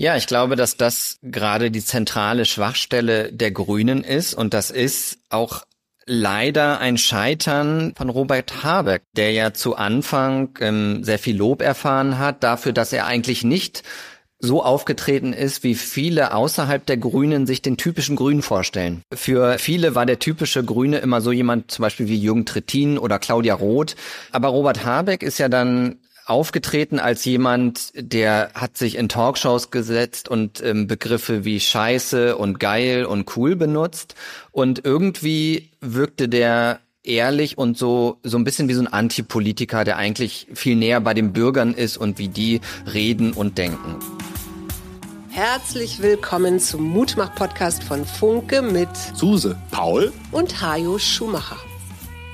Ja, ich glaube, dass das gerade die zentrale Schwachstelle der Grünen ist und das ist auch leider ein Scheitern von Robert Habeck, der ja zu Anfang ähm, sehr viel Lob erfahren hat dafür, dass er eigentlich nicht so aufgetreten ist, wie viele außerhalb der Grünen sich den typischen Grünen vorstellen. Für viele war der typische Grüne immer so jemand zum Beispiel wie Jürgen Trittin oder Claudia Roth. Aber Robert Habeck ist ja dann aufgetreten als jemand, der hat sich in Talkshows gesetzt und ähm, Begriffe wie Scheiße und geil und cool benutzt. Und irgendwie wirkte der ehrlich und so so ein bisschen wie so ein Antipolitiker, der eigentlich viel näher bei den Bürgern ist und wie die reden und denken. Herzlich willkommen zum Mutmach-Podcast von Funke mit Suse, Paul und Hajo Schumacher.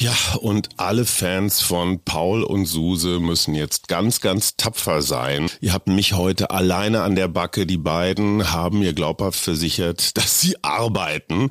Ja, und alle Fans von Paul und Suse müssen jetzt ganz, ganz tapfer sein. Ihr habt mich heute alleine an der Backe. Die beiden haben mir glaubhaft versichert, dass sie arbeiten.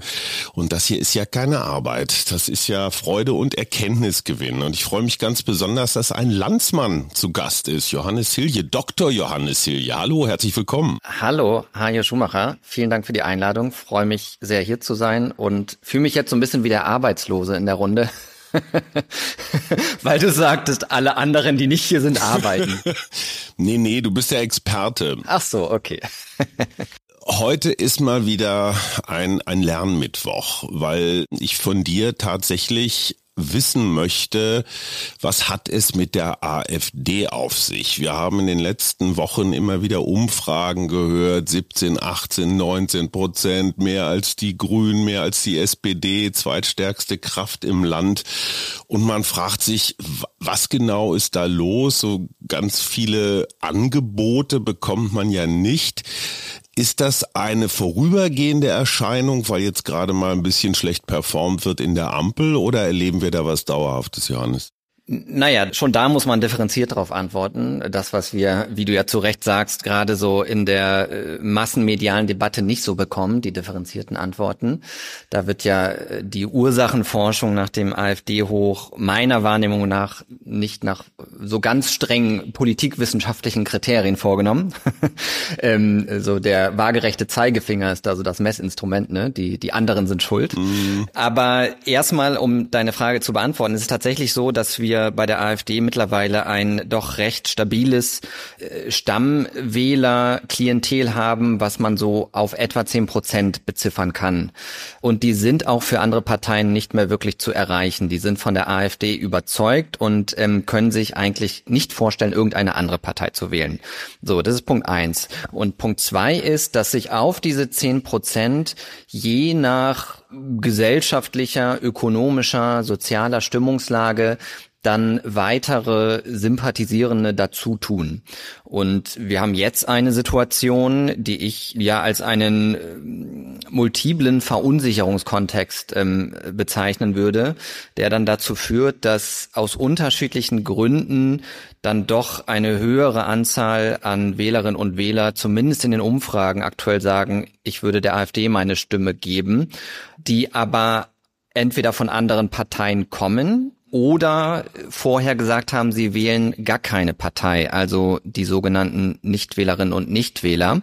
Und das hier ist ja keine Arbeit. Das ist ja Freude und Erkenntnisgewinn. Und ich freue mich ganz besonders, dass ein Landsmann zu Gast ist. Johannes Hilje, Dr. Johannes Hilje. Hallo, herzlich willkommen. Hallo, Hajo Schumacher. Vielen Dank für die Einladung. Freue mich sehr hier zu sein und fühle mich jetzt so ein bisschen wie der Arbeitslose in der Runde. Weil du sagtest, alle anderen, die nicht hier sind, arbeiten. nee, nee, du bist der Experte. Ach so, okay. Heute ist mal wieder ein, ein Lernmittwoch, weil ich von dir tatsächlich wissen möchte, was hat es mit der AfD auf sich? Wir haben in den letzten Wochen immer wieder Umfragen gehört, 17, 18, 19 Prozent, mehr als die Grünen, mehr als die SPD, zweitstärkste Kraft im Land. Und man fragt sich, was genau ist da los? So ganz viele Angebote bekommt man ja nicht. Ist das eine vorübergehende Erscheinung, weil jetzt gerade mal ein bisschen schlecht performt wird in der Ampel oder erleben wir da was Dauerhaftes, Johannes? Naja, schon da muss man differenziert darauf antworten. Das, was wir, wie du ja zu Recht sagst, gerade so in der äh, massenmedialen Debatte nicht so bekommen, die differenzierten Antworten. Da wird ja äh, die Ursachenforschung nach dem AfD-Hoch meiner Wahrnehmung nach nicht nach so ganz strengen politikwissenschaftlichen Kriterien vorgenommen. ähm, so der waagerechte Zeigefinger ist da so das Messinstrument, ne? Die, die anderen sind schuld. Mhm. Aber erstmal, um deine Frage zu beantworten, ist es tatsächlich so, dass wir bei der AfD mittlerweile ein doch recht stabiles äh, Stammwähler-Klientel haben, was man so auf etwa zehn Prozent beziffern kann. Und die sind auch für andere Parteien nicht mehr wirklich zu erreichen. Die sind von der AfD überzeugt und ähm, können sich eigentlich nicht vorstellen, irgendeine andere Partei zu wählen. So, das ist Punkt eins. Und Punkt zwei ist, dass sich auf diese zehn Prozent je nach gesellschaftlicher, ökonomischer, sozialer Stimmungslage dann weitere Sympathisierende dazu tun. Und wir haben jetzt eine Situation, die ich ja als einen äh, multiplen Verunsicherungskontext ähm, bezeichnen würde, der dann dazu führt, dass aus unterschiedlichen Gründen dann doch eine höhere Anzahl an Wählerinnen und Wähler, zumindest in den Umfragen aktuell sagen, ich würde der AfD meine Stimme geben, die aber entweder von anderen Parteien kommen, oder vorher gesagt haben, sie wählen gar keine Partei, also die sogenannten Nichtwählerinnen und Nichtwähler.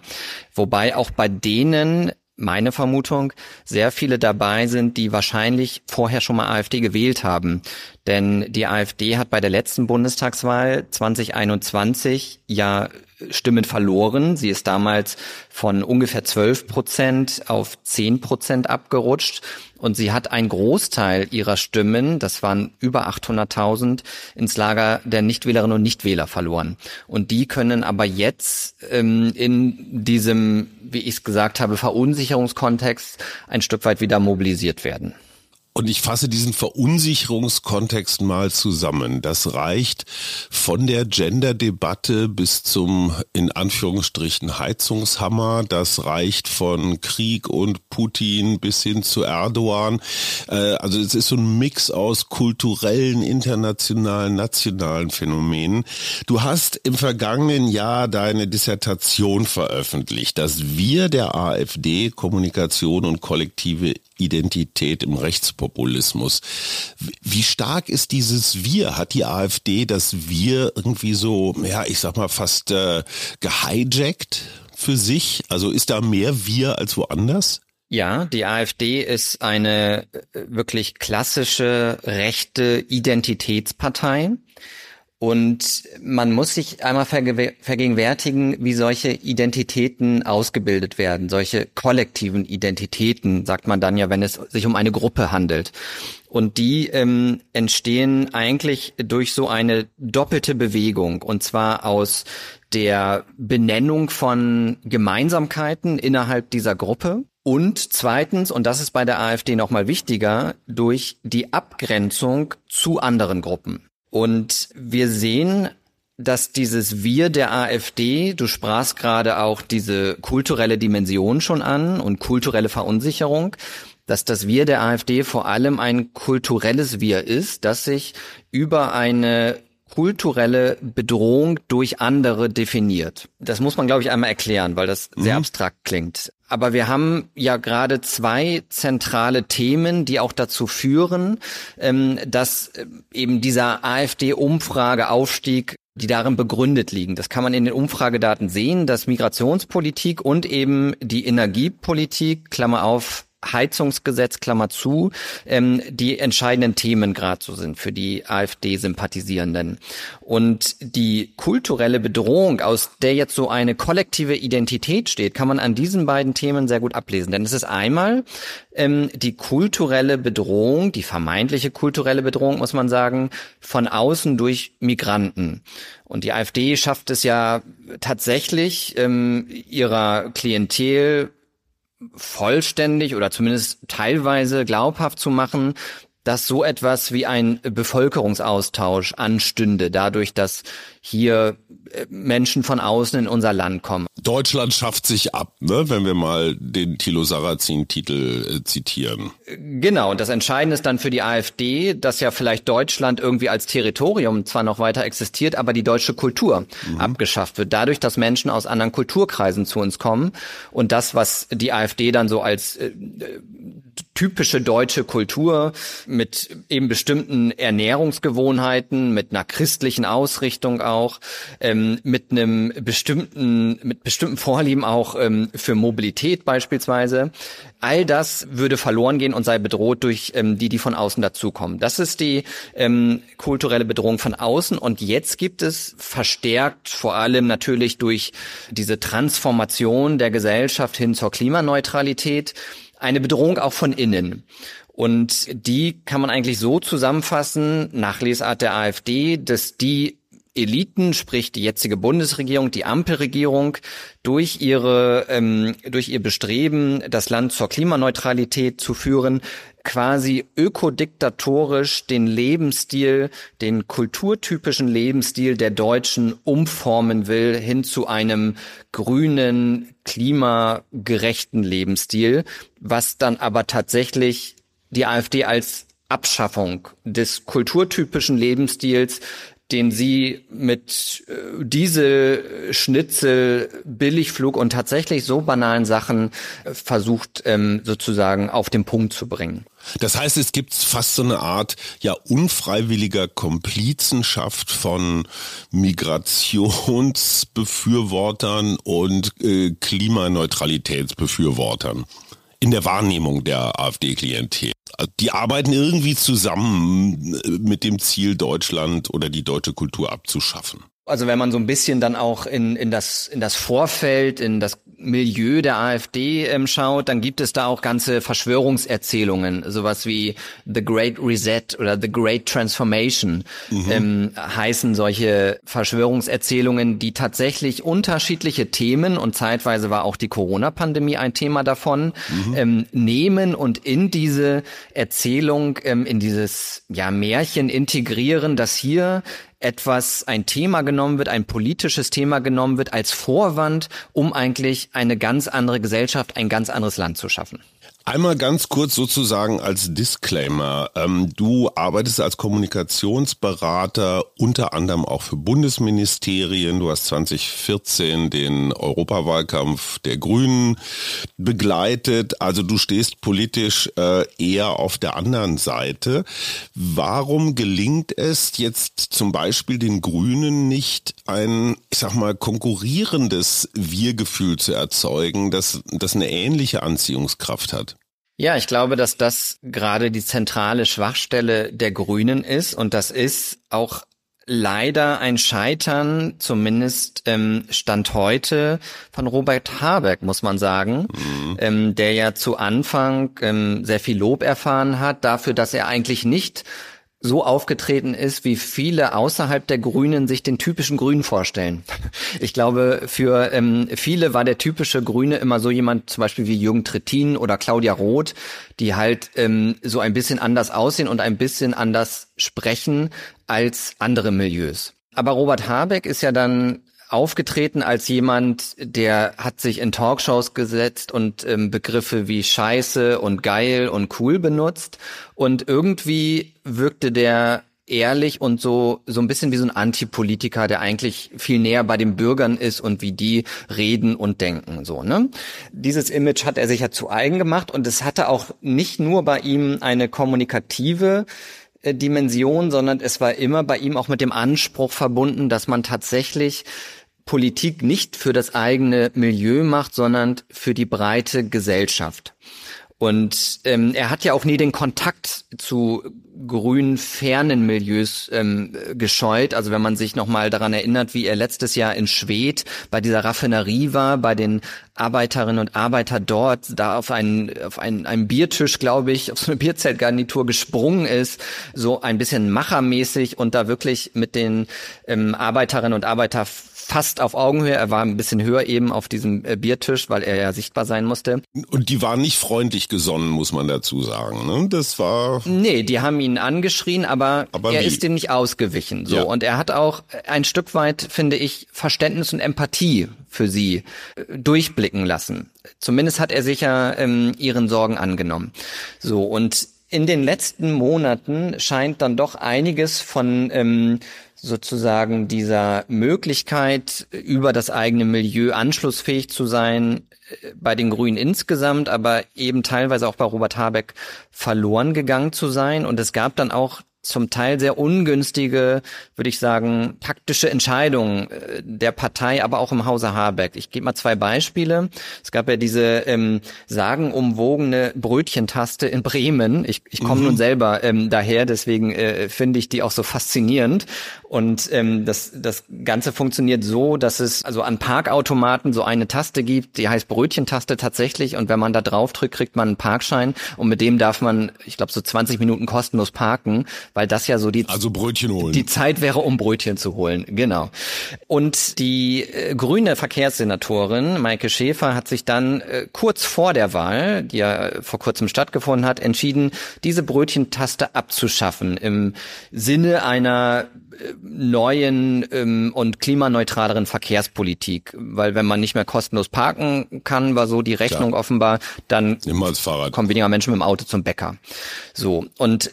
Wobei auch bei denen meine Vermutung, sehr viele dabei sind, die wahrscheinlich vorher schon mal AfD gewählt haben. Denn die AfD hat bei der letzten Bundestagswahl 2021 ja Stimmen verloren. Sie ist damals von ungefähr 12 Prozent auf 10 Prozent abgerutscht und sie hat einen Großteil ihrer Stimmen, das waren über 800.000, ins Lager der Nichtwählerinnen und Nichtwähler verloren. Und die können aber jetzt ähm, in diesem, wie ich es gesagt habe, Verunsicherungskontext ein Stück weit wieder mobilisiert werden. Und ich fasse diesen Verunsicherungskontext mal zusammen. Das reicht von der Gender-Debatte bis zum, in Anführungsstrichen, Heizungshammer. Das reicht von Krieg und Putin bis hin zu Erdogan. Äh, also es ist so ein Mix aus kulturellen, internationalen, nationalen Phänomenen. Du hast im vergangenen Jahr deine Dissertation veröffentlicht, dass wir der AfD Kommunikation und kollektive Identität im Rechtspopulismus. Wie stark ist dieses Wir? Hat die AfD das Wir irgendwie so, ja, ich sag mal, fast äh, gehijackt für sich? Also ist da mehr Wir als woanders? Ja, die AfD ist eine äh, wirklich klassische rechte Identitätspartei. Und man muss sich einmal vergegenwärtigen, wie solche Identitäten ausgebildet werden. Solche kollektiven Identitäten, sagt man dann ja, wenn es sich um eine Gruppe handelt. Und die ähm, entstehen eigentlich durch so eine doppelte Bewegung. Und zwar aus der Benennung von Gemeinsamkeiten innerhalb dieser Gruppe. Und zweitens, und das ist bei der AfD nochmal wichtiger, durch die Abgrenzung zu anderen Gruppen. Und wir sehen, dass dieses Wir der AfD, du sprachst gerade auch diese kulturelle Dimension schon an und kulturelle Verunsicherung, dass das Wir der AfD vor allem ein kulturelles Wir ist, das sich über eine kulturelle Bedrohung durch andere definiert. Das muss man, glaube ich, einmal erklären, weil das sehr mhm. abstrakt klingt. Aber wir haben ja gerade zwei zentrale Themen, die auch dazu führen, ähm, dass äh, eben dieser AfD-Umfrageaufstieg die darin begründet liegen. Das kann man in den Umfragedaten sehen, dass Migrationspolitik und eben die Energiepolitik, Klammer auf, Heizungsgesetz, Klammer zu, ähm, die entscheidenden Themen gerade so sind für die AfD-Sympathisierenden. Und die kulturelle Bedrohung, aus der jetzt so eine kollektive Identität steht, kann man an diesen beiden Themen sehr gut ablesen. Denn es ist einmal ähm, die kulturelle Bedrohung, die vermeintliche kulturelle Bedrohung, muss man sagen, von außen durch Migranten. Und die AfD schafft es ja tatsächlich, ähm, ihrer Klientel vollständig oder zumindest teilweise glaubhaft zu machen, dass so etwas wie ein Bevölkerungsaustausch anstünde, dadurch, dass hier äh, Menschen von außen in unser Land kommen. Deutschland schafft sich ab, ne? wenn wir mal den Thilo Sarrazin-Titel äh, zitieren. Genau, und das Entscheidende ist dann für die AfD, dass ja vielleicht Deutschland irgendwie als Territorium zwar noch weiter existiert, aber die deutsche Kultur mhm. abgeschafft wird. Dadurch, dass Menschen aus anderen Kulturkreisen zu uns kommen und das, was die AfD dann so als äh, typische deutsche Kultur mit eben bestimmten Ernährungsgewohnheiten, mit einer christlichen Ausrichtung auch, ähm, mit einem bestimmten, mit bestimmten Vorlieben auch ähm, für Mobilität beispielsweise. All das würde verloren gehen und sei bedroht durch ähm, die, die von außen dazukommen. Das ist die ähm, kulturelle Bedrohung von außen. Und jetzt gibt es verstärkt, vor allem natürlich durch diese Transformation der Gesellschaft hin zur Klimaneutralität, eine Bedrohung auch von innen. Und die kann man eigentlich so zusammenfassen, nach Lesart der AfD, dass die Eliten, sprich die jetzige Bundesregierung, die Ampelregierung, durch ihre, ähm, durch ihr Bestreben, das Land zur Klimaneutralität zu führen, quasi ökodiktatorisch den Lebensstil, den kulturtypischen Lebensstil der Deutschen umformen will hin zu einem grünen, klimagerechten Lebensstil, was dann aber tatsächlich die AfD als Abschaffung des kulturtypischen Lebensstils den sie mit äh, diese Schnitzel, Billigflug und tatsächlich so banalen Sachen äh, versucht ähm, sozusagen auf den Punkt zu bringen. Das heißt, es gibt fast so eine Art ja unfreiwilliger Komplizenschaft von Migrationsbefürwortern und äh, Klimaneutralitätsbefürwortern in der Wahrnehmung der AfD-Klientel. Also die arbeiten irgendwie zusammen äh, mit dem Ziel, Deutschland oder die deutsche Kultur abzuschaffen. Also wenn man so ein bisschen dann auch in, in, das, in das Vorfeld, in das Milieu der AfD ähm, schaut, dann gibt es da auch ganze Verschwörungserzählungen, sowas wie The Great Reset oder The Great Transformation mhm. ähm, heißen solche Verschwörungserzählungen, die tatsächlich unterschiedliche Themen und zeitweise war auch die Corona-Pandemie ein Thema davon, mhm. ähm, nehmen und in diese Erzählung, ähm, in dieses ja Märchen integrieren, dass hier etwas, ein Thema genommen wird, ein politisches Thema genommen wird als Vorwand, um eigentlich eine ganz andere Gesellschaft, ein ganz anderes Land zu schaffen. Einmal ganz kurz sozusagen als Disclaimer. Ähm, du arbeitest als Kommunikationsberater unter anderem auch für Bundesministerien. Du hast 2014 den Europawahlkampf der Grünen begleitet. Also du stehst politisch äh, eher auf der anderen Seite. Warum gelingt es jetzt zum Beispiel den Grünen nicht ein, ich sag mal, konkurrierendes Wir-Gefühl zu erzeugen, das, das eine ähnliche Anziehungskraft hat? Ja, ich glaube, dass das gerade die zentrale Schwachstelle der Grünen ist und das ist auch leider ein Scheitern, zumindest ähm, Stand heute, von Robert Habeck, muss man sagen, mhm. ähm, der ja zu Anfang ähm, sehr viel Lob erfahren hat dafür, dass er eigentlich nicht so aufgetreten ist, wie viele außerhalb der Grünen sich den typischen Grünen vorstellen. Ich glaube, für ähm, viele war der typische Grüne immer so jemand, zum Beispiel wie Jürgen Trittin oder Claudia Roth, die halt ähm, so ein bisschen anders aussehen und ein bisschen anders sprechen als andere Milieus. Aber Robert Habeck ist ja dann aufgetreten als jemand, der hat sich in Talkshows gesetzt und ähm, Begriffe wie Scheiße und geil und cool benutzt und irgendwie wirkte der ehrlich und so so ein bisschen wie so ein Antipolitiker, der eigentlich viel näher bei den Bürgern ist und wie die reden und denken so, ne? Dieses Image hat er sich ja zu eigen gemacht und es hatte auch nicht nur bei ihm eine kommunikative Dimension, sondern es war immer bei ihm auch mit dem Anspruch verbunden, dass man tatsächlich Politik nicht für das eigene Milieu macht, sondern für die breite Gesellschaft. Und ähm, er hat ja auch nie den Kontakt zu grün fernen Milieus ähm, gescheut. Also wenn man sich nochmal daran erinnert, wie er letztes Jahr in Schwedt bei dieser Raffinerie war, bei den Arbeiterinnen und Arbeiter dort, da auf einen, auf einen, einen Biertisch, glaube ich, auf so eine Bierzeltgarnitur gesprungen ist, so ein bisschen machermäßig und da wirklich mit den ähm, Arbeiterinnen und Arbeiter fast auf Augenhöhe. Er war ein bisschen höher eben auf diesem äh, Biertisch, weil er ja sichtbar sein musste. Und die waren nicht freundlich gesonnen, muss man dazu sagen. Ne? Das war. Nee, die haben ihn angeschrien, aber, aber er wie? ist dem nicht ausgewichen. So. Ja. Und er hat auch ein Stück weit, finde ich, Verständnis und Empathie für sie äh, durchblicken lassen. Zumindest hat er sich ja ähm, ihren Sorgen angenommen. So, und in den letzten Monaten scheint dann doch einiges von ähm, sozusagen dieser Möglichkeit, über das eigene Milieu anschlussfähig zu sein, äh, bei den Grünen insgesamt, aber eben teilweise auch bei Robert Habeck verloren gegangen zu sein. Und es gab dann auch zum Teil sehr ungünstige, würde ich sagen, taktische Entscheidungen äh, der Partei, aber auch im Hause Habeck. Ich gebe mal zwei Beispiele. Es gab ja diese ähm, sagenumwogene Brötchentaste in Bremen. Ich, ich komme mhm. nun selber ähm, daher, deswegen äh, finde ich die auch so faszinierend. Und ähm, das, das Ganze funktioniert so, dass es also an Parkautomaten so eine Taste gibt, die heißt Brötchentaste tatsächlich. Und wenn man da drauf drückt, kriegt man einen Parkschein. Und mit dem darf man, ich glaube, so 20 Minuten kostenlos parken weil das ja so die also Brötchen holen. Die Zeit wäre, um Brötchen zu holen, genau. Und die äh, grüne Verkehrssenatorin Maike Schäfer hat sich dann äh, kurz vor der Wahl, die ja vor kurzem stattgefunden hat, entschieden, diese Brötchentaste abzuschaffen im Sinne einer neuen ähm, und klimaneutraleren Verkehrspolitik, weil wenn man nicht mehr kostenlos parken kann, war so die Rechnung Klar. offenbar, dann kommen weniger Menschen mit dem Auto zum Bäcker. So und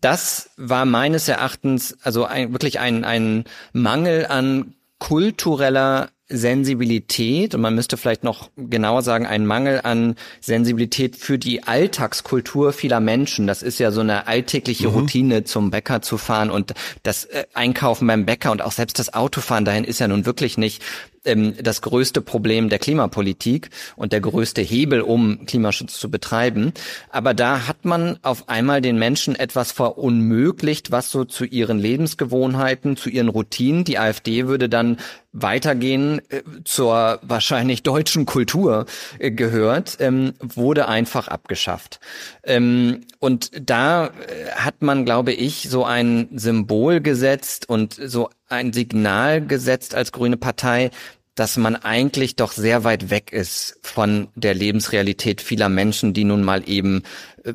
das war meines Erachtens also ein, wirklich ein, ein Mangel an kultureller Sensibilität und man müsste vielleicht noch genauer sagen, ein Mangel an Sensibilität für die Alltagskultur vieler Menschen. Das ist ja so eine alltägliche mhm. Routine, zum Bäcker zu fahren und das äh, Einkaufen beim Bäcker und auch selbst das Autofahren dahin ist ja nun wirklich nicht ähm, das größte Problem der Klimapolitik und der größte Hebel, um Klimaschutz zu betreiben. Aber da hat man auf einmal den Menschen etwas verunmöglicht, was so zu ihren Lebensgewohnheiten, zu ihren Routinen, die AfD würde dann weitergehen äh, zur wahrscheinlich deutschen Kultur äh, gehört, ähm, wurde einfach abgeschafft. Ähm, und da äh, hat man, glaube ich, so ein Symbol gesetzt und so ein Signal gesetzt als grüne Partei, dass man eigentlich doch sehr weit weg ist von der Lebensrealität vieler Menschen, die nun mal eben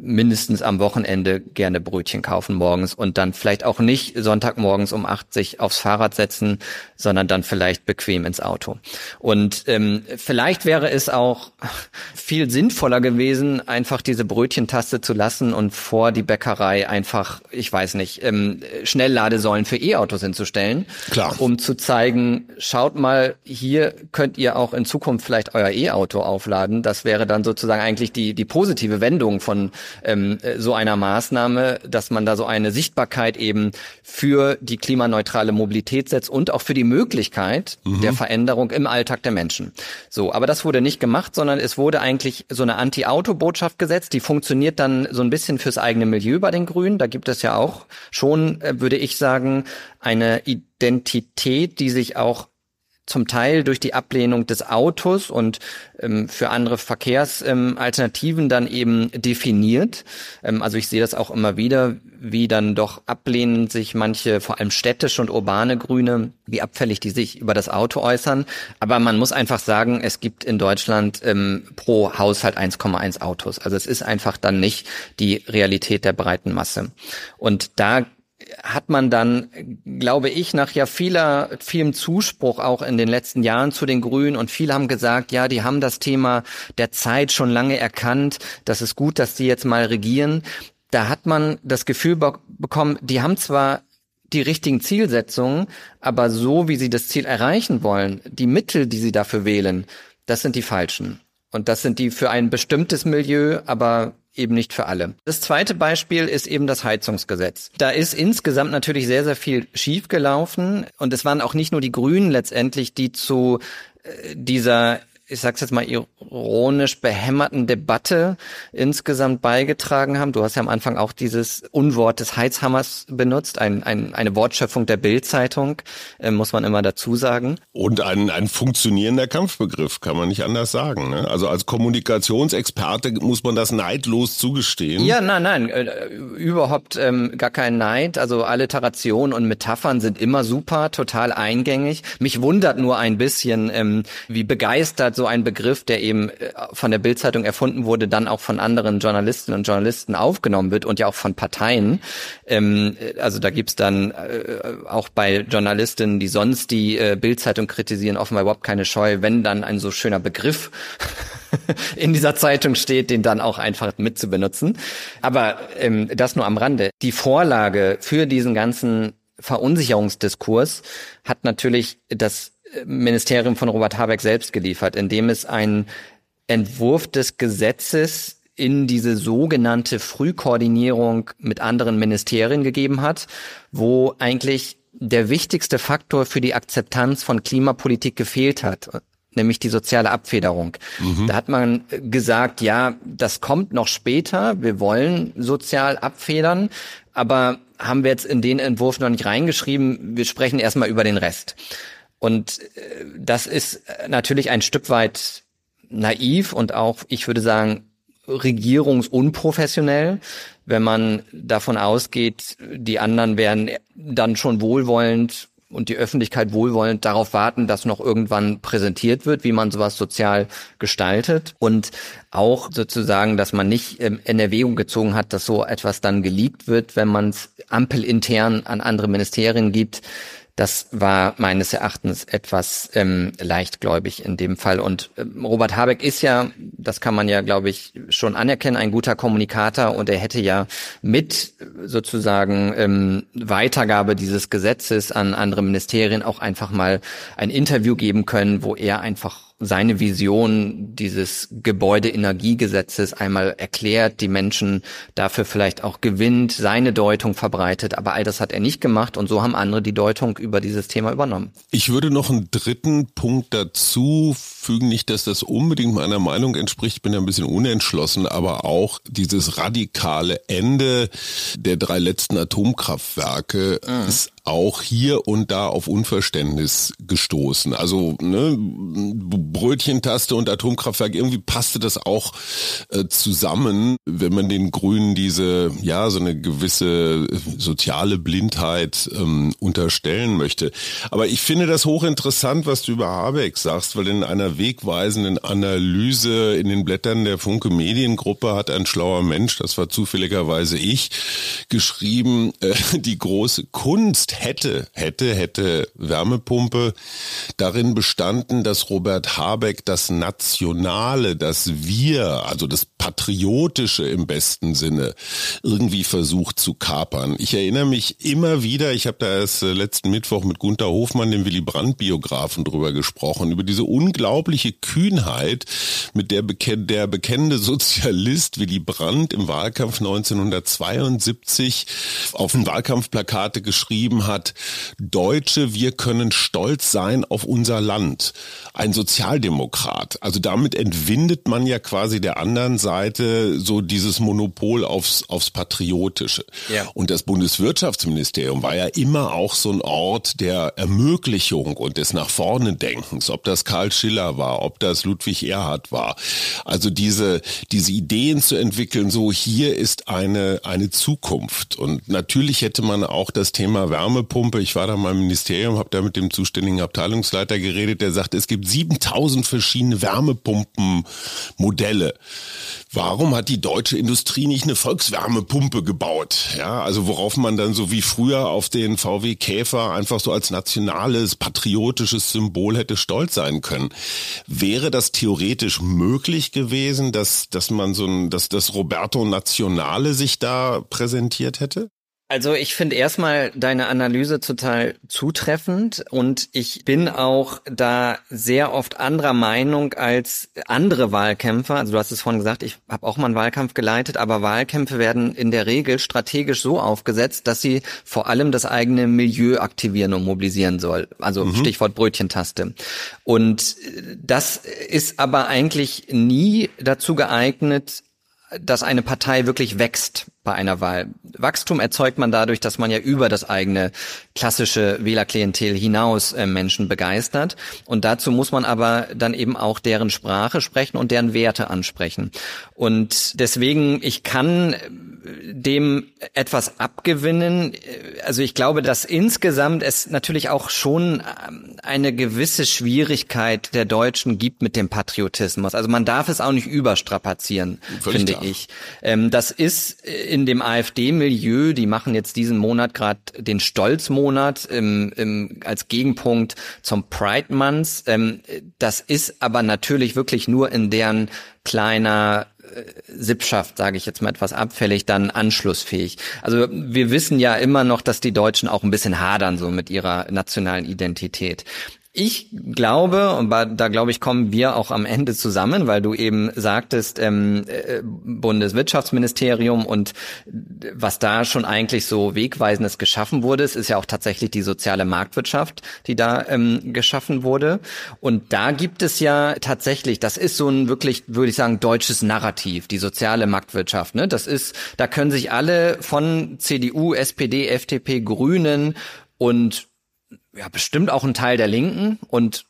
mindestens am Wochenende gerne Brötchen kaufen morgens und dann vielleicht auch nicht Sonntagmorgens um acht sich aufs Fahrrad setzen, sondern dann vielleicht bequem ins Auto. Und ähm, vielleicht wäre es auch viel sinnvoller gewesen, einfach diese Brötchentaste zu lassen und vor die Bäckerei einfach, ich weiß nicht, ähm, Schnellladesäulen für E-Autos hinzustellen, Klar. um zu zeigen, schaut mal, hier könnt ihr auch in Zukunft vielleicht euer E-Auto aufladen. Das wäre dann sozusagen eigentlich die, die positive Wendung von ähm, so einer Maßnahme, dass man da so eine Sichtbarkeit eben für die klimaneutrale Mobilität setzt und auch für die Möglichkeit mhm. der Veränderung im Alltag der Menschen. So, aber das wurde nicht gemacht, sondern es wurde eigentlich so eine Anti-Auto-Botschaft gesetzt, die funktioniert dann so ein bisschen fürs eigene Milieu bei den Grünen. Da gibt es ja auch schon, äh, würde ich sagen, eine Identität, die sich auch zum Teil durch die Ablehnung des Autos und ähm, für andere Verkehrsalternativen ähm, dann eben definiert. Ähm, also ich sehe das auch immer wieder, wie dann doch ablehnend sich manche, vor allem städtische und urbane Grüne, wie abfällig die sich über das Auto äußern. Aber man muss einfach sagen, es gibt in Deutschland ähm, pro Haushalt 1,1 Autos. Also es ist einfach dann nicht die Realität der breiten Masse. Und da hat man dann, glaube ich, nach ja vieler, vielem Zuspruch auch in den letzten Jahren zu den Grünen und viele haben gesagt, ja, die haben das Thema der Zeit schon lange erkannt, das ist gut, dass die jetzt mal regieren. Da hat man das Gefühl be bekommen, die haben zwar die richtigen Zielsetzungen, aber so wie sie das Ziel erreichen wollen, die Mittel, die sie dafür wählen, das sind die falschen. Und das sind die für ein bestimmtes Milieu, aber eben nicht für alle. Das zweite Beispiel ist eben das Heizungsgesetz. Da ist insgesamt natürlich sehr, sehr viel schiefgelaufen und es waren auch nicht nur die Grünen letztendlich, die zu äh, dieser ich sag's jetzt mal ironisch behämmerten Debatte insgesamt beigetragen haben. Du hast ja am Anfang auch dieses Unwort des Heizhammers benutzt, ein, ein, eine Wortschöpfung der Bildzeitung, äh, muss man immer dazu sagen. Und ein, ein funktionierender Kampfbegriff, kann man nicht anders sagen. Ne? Also als Kommunikationsexperte muss man das neidlos zugestehen. Ja, nein, nein, äh, überhaupt ähm, gar kein Neid. Also Alliteration und Metaphern sind immer super, total eingängig. Mich wundert nur ein bisschen, ähm, wie begeistert so ein Begriff, der eben äh, von der Bildzeitung erfunden wurde, dann auch von anderen Journalistinnen und Journalisten aufgenommen wird und ja auch von Parteien. Ähm, äh, also da gibt's dann äh, auch bei Journalistinnen, die sonst die äh, Bildzeitung kritisieren, offenbar überhaupt keine Scheu, wenn dann ein so schöner Begriff in dieser Zeitung steht, den dann auch einfach mit zu benutzen. Aber ähm, das nur am Rande. Die Vorlage für diesen ganzen Verunsicherungsdiskurs hat natürlich das Ministerium von Robert Habeck selbst geliefert, indem es einen Entwurf des Gesetzes in diese sogenannte Frühkoordinierung mit anderen Ministerien gegeben hat, wo eigentlich der wichtigste Faktor für die Akzeptanz von Klimapolitik gefehlt hat, nämlich die soziale Abfederung. Mhm. Da hat man gesagt, ja, das kommt noch später, wir wollen sozial abfedern, aber haben wir jetzt in den Entwurf noch nicht reingeschrieben, wir sprechen erstmal über den Rest. Und äh, das ist natürlich ein Stück weit naiv und auch, ich würde sagen, regierungsunprofessionell, wenn man davon ausgeht, die anderen werden dann schon wohlwollend und die Öffentlichkeit wohlwollend darauf warten, dass noch irgendwann präsentiert wird, wie man sowas sozial gestaltet. Und auch sozusagen, dass man nicht ähm, in Erwägung gezogen hat, dass so etwas dann geleakt wird, wenn man es ampelintern an andere Ministerien gibt das war meines Erachtens etwas ähm, leichtgläubig in dem Fall. Und ähm, Robert Habeck ist ja, das kann man ja, glaube ich, schon anerkennen, ein guter Kommunikator und er hätte ja mit sozusagen ähm, Weitergabe dieses Gesetzes an andere Ministerien auch einfach mal ein Interview geben können, wo er einfach seine Vision dieses Gebäudeenergiegesetzes einmal erklärt, die Menschen dafür vielleicht auch gewinnt, seine Deutung verbreitet, aber all das hat er nicht gemacht und so haben andere die Deutung über dieses Thema übernommen. Ich würde noch einen dritten Punkt dazu fügen, nicht, dass das unbedingt meiner Meinung entspricht, ich bin ja ein bisschen unentschlossen, aber auch dieses radikale Ende der drei letzten Atomkraftwerke mhm. ist auch hier und da auf Unverständnis gestoßen. Also ne, Brötchentaste und Atomkraftwerk, irgendwie passte das auch äh, zusammen, wenn man den Grünen diese, ja, so eine gewisse soziale Blindheit ähm, unterstellen möchte. Aber ich finde das hochinteressant, was du über Habeck sagst, weil in einer wegweisenden Analyse in den Blättern der Funke Mediengruppe hat ein schlauer Mensch, das war zufälligerweise ich, geschrieben, äh, die große Kunst hätte, hätte, hätte Wärmepumpe darin bestanden, dass Robert Habeck das Nationale, das Wir, also das Patriotische im besten Sinne, irgendwie versucht zu kapern. Ich erinnere mich immer wieder, ich habe da erst äh, letzten Mittwoch mit Gunther Hofmann, dem Willy Brandt-Biografen, drüber gesprochen, über diese unglaubliche Kühnheit, mit der der bekennende Sozialist Willy Brandt im Wahlkampf 1972 auf ein Wahlkampfplakate geschrieben hat, Deutsche, wir können stolz sein auf unser Land. Ein Sozialdemokrat. Also damit entwindet man ja quasi der anderen Seite so dieses Monopol aufs, aufs Patriotische. Ja. Und das Bundeswirtschaftsministerium war ja immer auch so ein Ort der Ermöglichung und des nach vorne Denkens, ob das Karl Schiller war, ob das Ludwig Erhard war. Also diese, diese Ideen zu entwickeln, so hier ist eine, eine Zukunft. Und natürlich hätte man auch das Thema Wärme Wärmepumpe. Ich war da mal im Ministerium, habe da mit dem zuständigen Abteilungsleiter geredet, der sagt, es gibt 7000 verschiedene Wärmepumpenmodelle. Warum hat die deutsche Industrie nicht eine Volkswärmepumpe gebaut? Ja, also worauf man dann so wie früher auf den VW Käfer einfach so als nationales, patriotisches Symbol hätte stolz sein können. Wäre das theoretisch möglich gewesen, dass, dass man so ein, dass das Roberto Nationale sich da präsentiert hätte? Also ich finde erstmal deine Analyse total zutreffend und ich bin auch da sehr oft anderer Meinung als andere Wahlkämpfer. Also du hast es vorhin gesagt, ich habe auch mal einen Wahlkampf geleitet, aber Wahlkämpfe werden in der Regel strategisch so aufgesetzt, dass sie vor allem das eigene Milieu aktivieren und mobilisieren soll. Also mhm. Stichwort Brötchentaste. Und das ist aber eigentlich nie dazu geeignet, dass eine Partei wirklich wächst bei einer Wahl. Wachstum erzeugt man dadurch, dass man ja über das eigene klassische Wählerklientel hinaus äh, Menschen begeistert. Und dazu muss man aber dann eben auch deren Sprache sprechen und deren Werte ansprechen. Und deswegen, ich kann dem etwas abgewinnen. Also ich glaube, dass insgesamt es natürlich auch schon ähm, eine gewisse Schwierigkeit der Deutschen gibt mit dem Patriotismus. Also man darf es auch nicht überstrapazieren, Völlig finde klar. ich. Ähm, das ist in dem AfD-Milieu, die machen jetzt diesen Monat gerade den Stolzmonat im, im, als Gegenpunkt zum Pride Month. Ähm, das ist aber natürlich wirklich nur in deren kleiner Sippschaft, sage ich jetzt mal etwas abfällig, dann anschlussfähig. Also wir wissen ja immer noch, dass die Deutschen auch ein bisschen hadern so mit ihrer nationalen Identität. Ich glaube, und da glaube ich, kommen wir auch am Ende zusammen, weil du eben sagtest, ähm, äh, Bundeswirtschaftsministerium und was da schon eigentlich so Wegweisendes geschaffen wurde, es ist ja auch tatsächlich die soziale Marktwirtschaft, die da ähm, geschaffen wurde. Und da gibt es ja tatsächlich, das ist so ein wirklich, würde ich sagen, deutsches Narrativ, die soziale Marktwirtschaft. Ne? Das ist, da können sich alle von CDU, SPD, FDP, Grünen und ja, bestimmt auch ein Teil der Linken und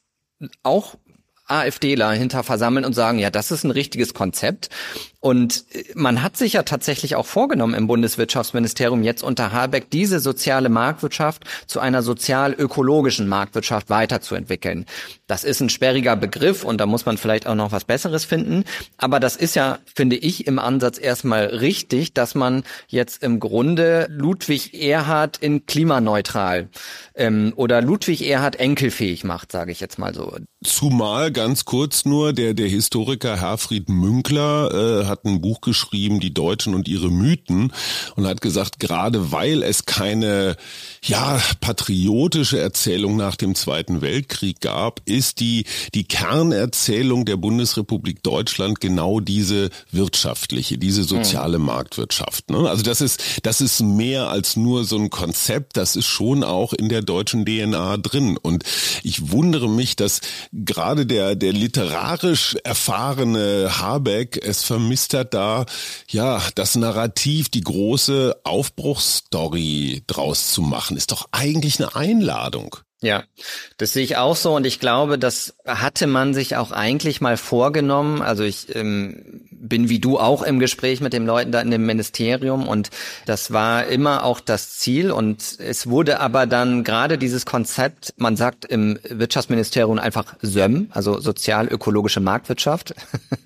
auch AfDler hinter versammeln und sagen, ja, das ist ein richtiges Konzept. Und äh, man hat sich ja tatsächlich auch vorgenommen im Bundeswirtschaftsministerium jetzt unter Habeck diese soziale Marktwirtschaft zu einer sozial-ökologischen Marktwirtschaft weiterzuentwickeln. Das ist ein sperriger Begriff und da muss man vielleicht auch noch was Besseres finden. Aber das ist ja, finde ich, im Ansatz erstmal richtig, dass man jetzt im Grunde Ludwig Erhard in klimaneutral ähm, oder Ludwig Erhard enkelfähig macht, sage ich jetzt mal so. Zumal ganz kurz nur der der Historiker Herfried Münkler äh, hat ein Buch geschrieben, Die Deutschen und ihre Mythen, und hat gesagt, gerade weil es keine, ja, patriotische Erzählung nach dem Zweiten Weltkrieg gab, ist die, die Kernerzählung der Bundesrepublik Deutschland genau diese wirtschaftliche, diese soziale mhm. Marktwirtschaft. Ne? Also das ist, das ist mehr als nur so ein Konzept, das ist schon auch in der deutschen DNA drin. Und ich wundere mich, dass gerade der, der literarisch erfahrene Habeck es vermisst hat, da ja das Narrativ, die große Aufbruchsstory draus zu machen, ist doch eigentlich eine Einladung. Ja, das sehe ich auch so und ich glaube, das hatte man sich auch eigentlich mal vorgenommen. Also ich ähm, bin wie du auch im Gespräch mit den Leuten da in dem Ministerium und das war immer auch das Ziel und es wurde aber dann gerade dieses Konzept, man sagt im Wirtschaftsministerium einfach SÖM, also sozial-ökologische Marktwirtschaft.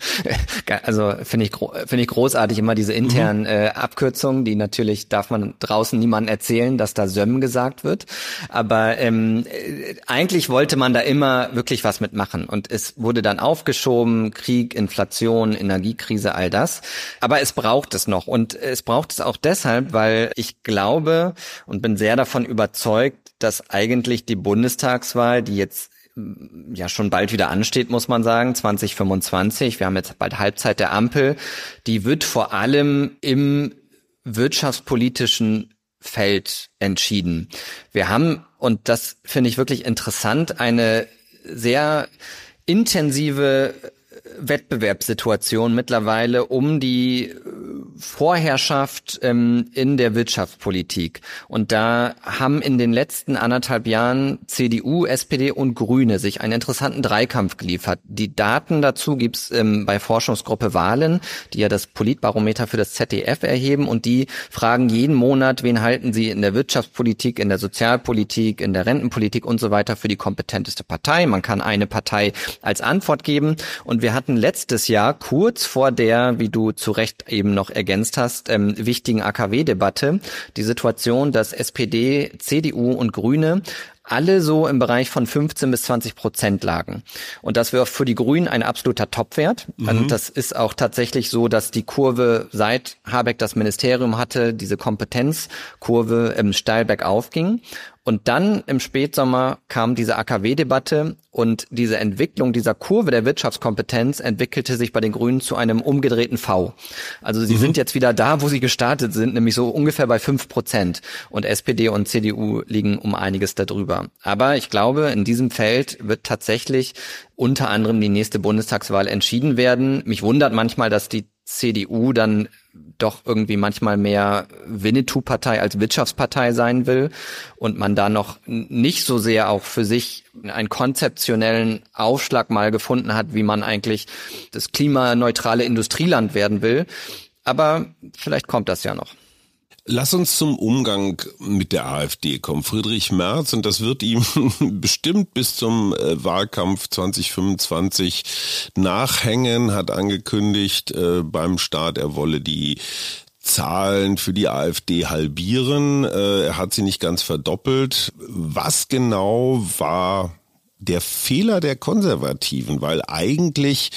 also finde ich finde ich großartig immer diese internen mhm. äh, Abkürzungen, die natürlich darf man draußen niemandem erzählen, dass da SÖM gesagt wird, aber ähm, äh, eigentlich wollte man da immer wirklich was mitmachen und es wurde dann aufgeschoben, Krieg, Inflation, Energiekrise, all das. Aber es braucht es noch und es braucht es auch deshalb, weil ich glaube und bin sehr davon überzeugt, dass eigentlich die Bundestagswahl, die jetzt mm, ja schon bald wieder ansteht, muss man sagen, 2025. Wir haben jetzt bald Halbzeit der Ampel. Die wird vor allem im wirtschaftspolitischen Feld entschieden. Wir haben, und das finde ich wirklich interessant, eine sehr intensive Wettbewerbssituation mittlerweile um die Vorherrschaft ähm, in der Wirtschaftspolitik. Und da haben in den letzten anderthalb Jahren CDU, SPD und Grüne sich einen interessanten Dreikampf geliefert. Die Daten dazu gibt's ähm, bei Forschungsgruppe Wahlen, die ja das Politbarometer für das ZDF erheben und die fragen jeden Monat, wen halten sie in der Wirtschaftspolitik, in der Sozialpolitik, in der Rentenpolitik und so weiter für die kompetenteste Partei. Man kann eine Partei als Antwort geben und wir hatten letztes Jahr kurz vor der, wie du zu Recht eben noch ergänzt hast, ähm, wichtigen AKW-Debatte die Situation, dass SPD, CDU und Grüne alle so im Bereich von 15 bis 20 Prozent lagen. Und das wäre für die Grünen ein absoluter Topwert. Mhm. Und das ist auch tatsächlich so, dass die Kurve seit Habeck das Ministerium hatte, diese Kompetenzkurve ähm, steil bergauf ging. Und dann im Spätsommer kam diese AKW-Debatte und diese Entwicklung dieser Kurve der Wirtschaftskompetenz entwickelte sich bei den Grünen zu einem umgedrehten V. Also sie mhm. sind jetzt wieder da, wo sie gestartet sind, nämlich so ungefähr bei fünf Prozent. Und SPD und CDU liegen um einiges darüber. Aber ich glaube, in diesem Feld wird tatsächlich unter anderem die nächste Bundestagswahl entschieden werden. Mich wundert manchmal, dass die CDU dann doch irgendwie manchmal mehr Winnetou-Partei als Wirtschaftspartei sein will und man da noch nicht so sehr auch für sich einen konzeptionellen Aufschlag mal gefunden hat, wie man eigentlich das klimaneutrale Industrieland werden will. Aber vielleicht kommt das ja noch. Lass uns zum Umgang mit der AfD kommen. Friedrich Merz, und das wird ihm bestimmt bis zum äh, Wahlkampf 2025 nachhängen, hat angekündigt äh, beim Start, er wolle die Zahlen für die AfD halbieren. Äh, er hat sie nicht ganz verdoppelt. Was genau war der Fehler der Konservativen, weil eigentlich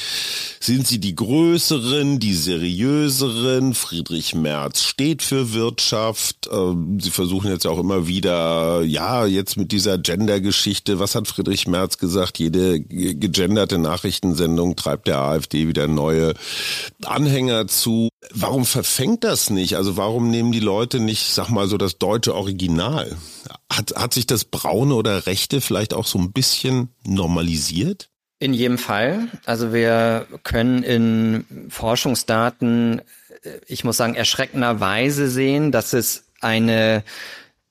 sind sie die größeren, die seriöseren. Friedrich Merz steht für Wirtschaft. Ähm, sie versuchen jetzt auch immer wieder, ja, jetzt mit dieser Gender-Geschichte. Was hat Friedrich Merz gesagt? Jede gegenderte Nachrichtensendung treibt der AfD wieder neue Anhänger zu. Warum verfängt das nicht? Also warum nehmen die Leute nicht, sag mal so, das deutsche Original? Hat, hat sich das Braune oder Rechte vielleicht auch so ein bisschen normalisiert? In jedem Fall. Also wir können in Forschungsdaten, äh, ich muss sagen, erschreckenderweise sehen, dass es eine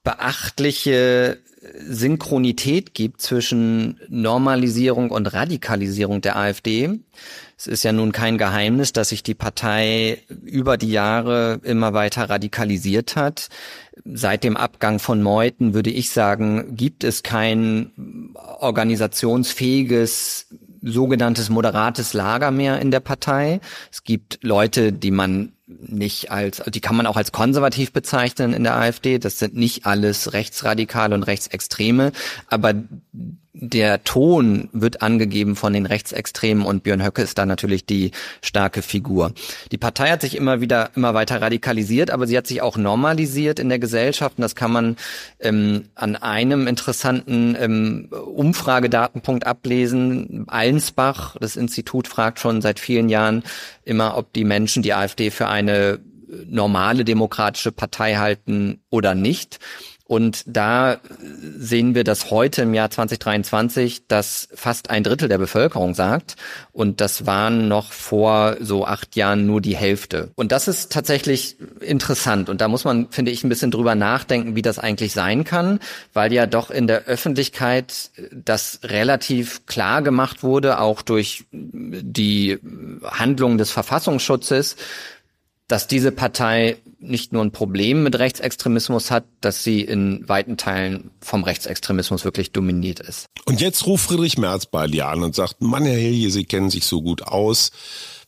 beachtliche Synchronität gibt zwischen Normalisierung und Radikalisierung der AfD. Es ist ja nun kein Geheimnis, dass sich die Partei über die Jahre immer weiter radikalisiert hat. Seit dem Abgang von Meuthen würde ich sagen, gibt es kein organisationsfähiges sogenanntes moderates Lager mehr in der Partei. Es gibt Leute, die man nicht als, die kann man auch als konservativ bezeichnen in der AfD. Das sind nicht alles Rechtsradikale und Rechtsextreme, aber der Ton wird angegeben von den Rechtsextremen und Björn Höcke ist da natürlich die starke Figur. Die Partei hat sich immer wieder immer weiter radikalisiert, aber sie hat sich auch normalisiert in der Gesellschaft und das kann man ähm, an einem interessanten ähm, Umfragedatenpunkt ablesen. Allensbach, das Institut, fragt schon seit vielen Jahren immer, ob die Menschen die AfD für eine normale demokratische Partei halten oder nicht. Und da sehen wir, dass heute im Jahr 2023 das fast ein Drittel der Bevölkerung sagt. Und das waren noch vor so acht Jahren nur die Hälfte. Und das ist tatsächlich interessant. Und da muss man, finde ich, ein bisschen drüber nachdenken, wie das eigentlich sein kann, weil ja doch in der Öffentlichkeit das relativ klar gemacht wurde, auch durch die Handlungen des Verfassungsschutzes, dass diese Partei nicht nur ein Problem mit Rechtsextremismus hat, dass sie in weiten Teilen vom Rechtsextremismus wirklich dominiert ist. Und jetzt ruft Friedrich Merz bei dir an und sagt, Mann, Herr Hilje, Sie kennen sich so gut aus.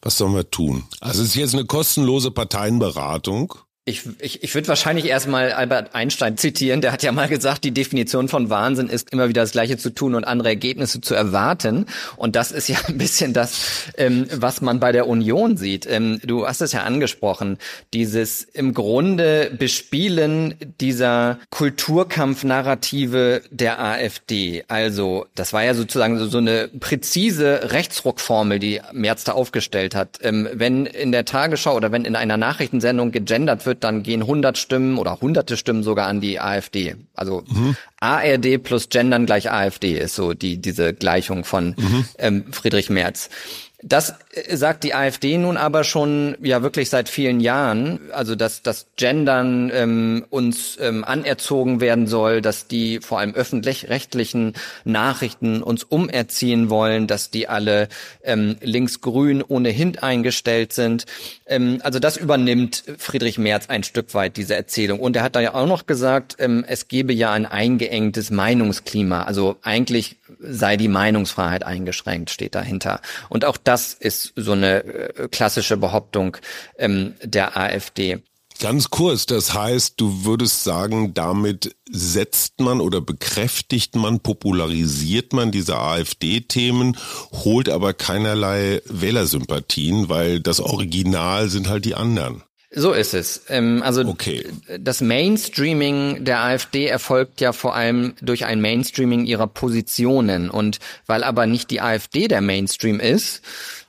Was sollen wir tun? Also es ist jetzt eine kostenlose Parteienberatung. Ich, ich, ich würde wahrscheinlich erstmal Albert Einstein zitieren. Der hat ja mal gesagt, die Definition von Wahnsinn ist immer wieder das Gleiche zu tun und andere Ergebnisse zu erwarten. Und das ist ja ein bisschen das, ähm, was man bei der Union sieht. Ähm, du hast es ja angesprochen, dieses im Grunde Bespielen dieser Kulturkampfnarrative der AfD. Also das war ja sozusagen so, so eine präzise Rechtsruckformel, die Merz da aufgestellt hat. Ähm, wenn in der Tagesschau oder wenn in einer Nachrichtensendung gegendert wird, wird, dann gehen 100 Stimmen oder hunderte Stimmen sogar an die AfD. Also mhm. ARD plus Gendern gleich AfD ist so die diese Gleichung von mhm. ähm, Friedrich Merz. Das sagt die AfD nun aber schon ja wirklich seit vielen Jahren, also dass das Gendern ähm, uns ähm, anerzogen werden soll, dass die vor allem öffentlich-rechtlichen Nachrichten uns umerziehen wollen, dass die alle ähm, linksgrün ohnehin eingestellt sind. Ähm, also das übernimmt Friedrich Merz ein Stück weit diese Erzählung. Und er hat da ja auch noch gesagt, ähm, es gebe ja ein eingeengtes Meinungsklima. Also eigentlich sei die Meinungsfreiheit eingeschränkt, steht dahinter. Und auch das ist so eine äh, klassische Behauptung ähm, der AfD. Ganz kurz, das heißt, du würdest sagen, damit setzt man oder bekräftigt man, popularisiert man diese AfD-Themen, holt aber keinerlei Wählersympathien, weil das Original sind halt die anderen. So ist es. Ähm, also okay. das Mainstreaming der AfD erfolgt ja vor allem durch ein Mainstreaming ihrer Positionen. Und weil aber nicht die AfD der Mainstream ist,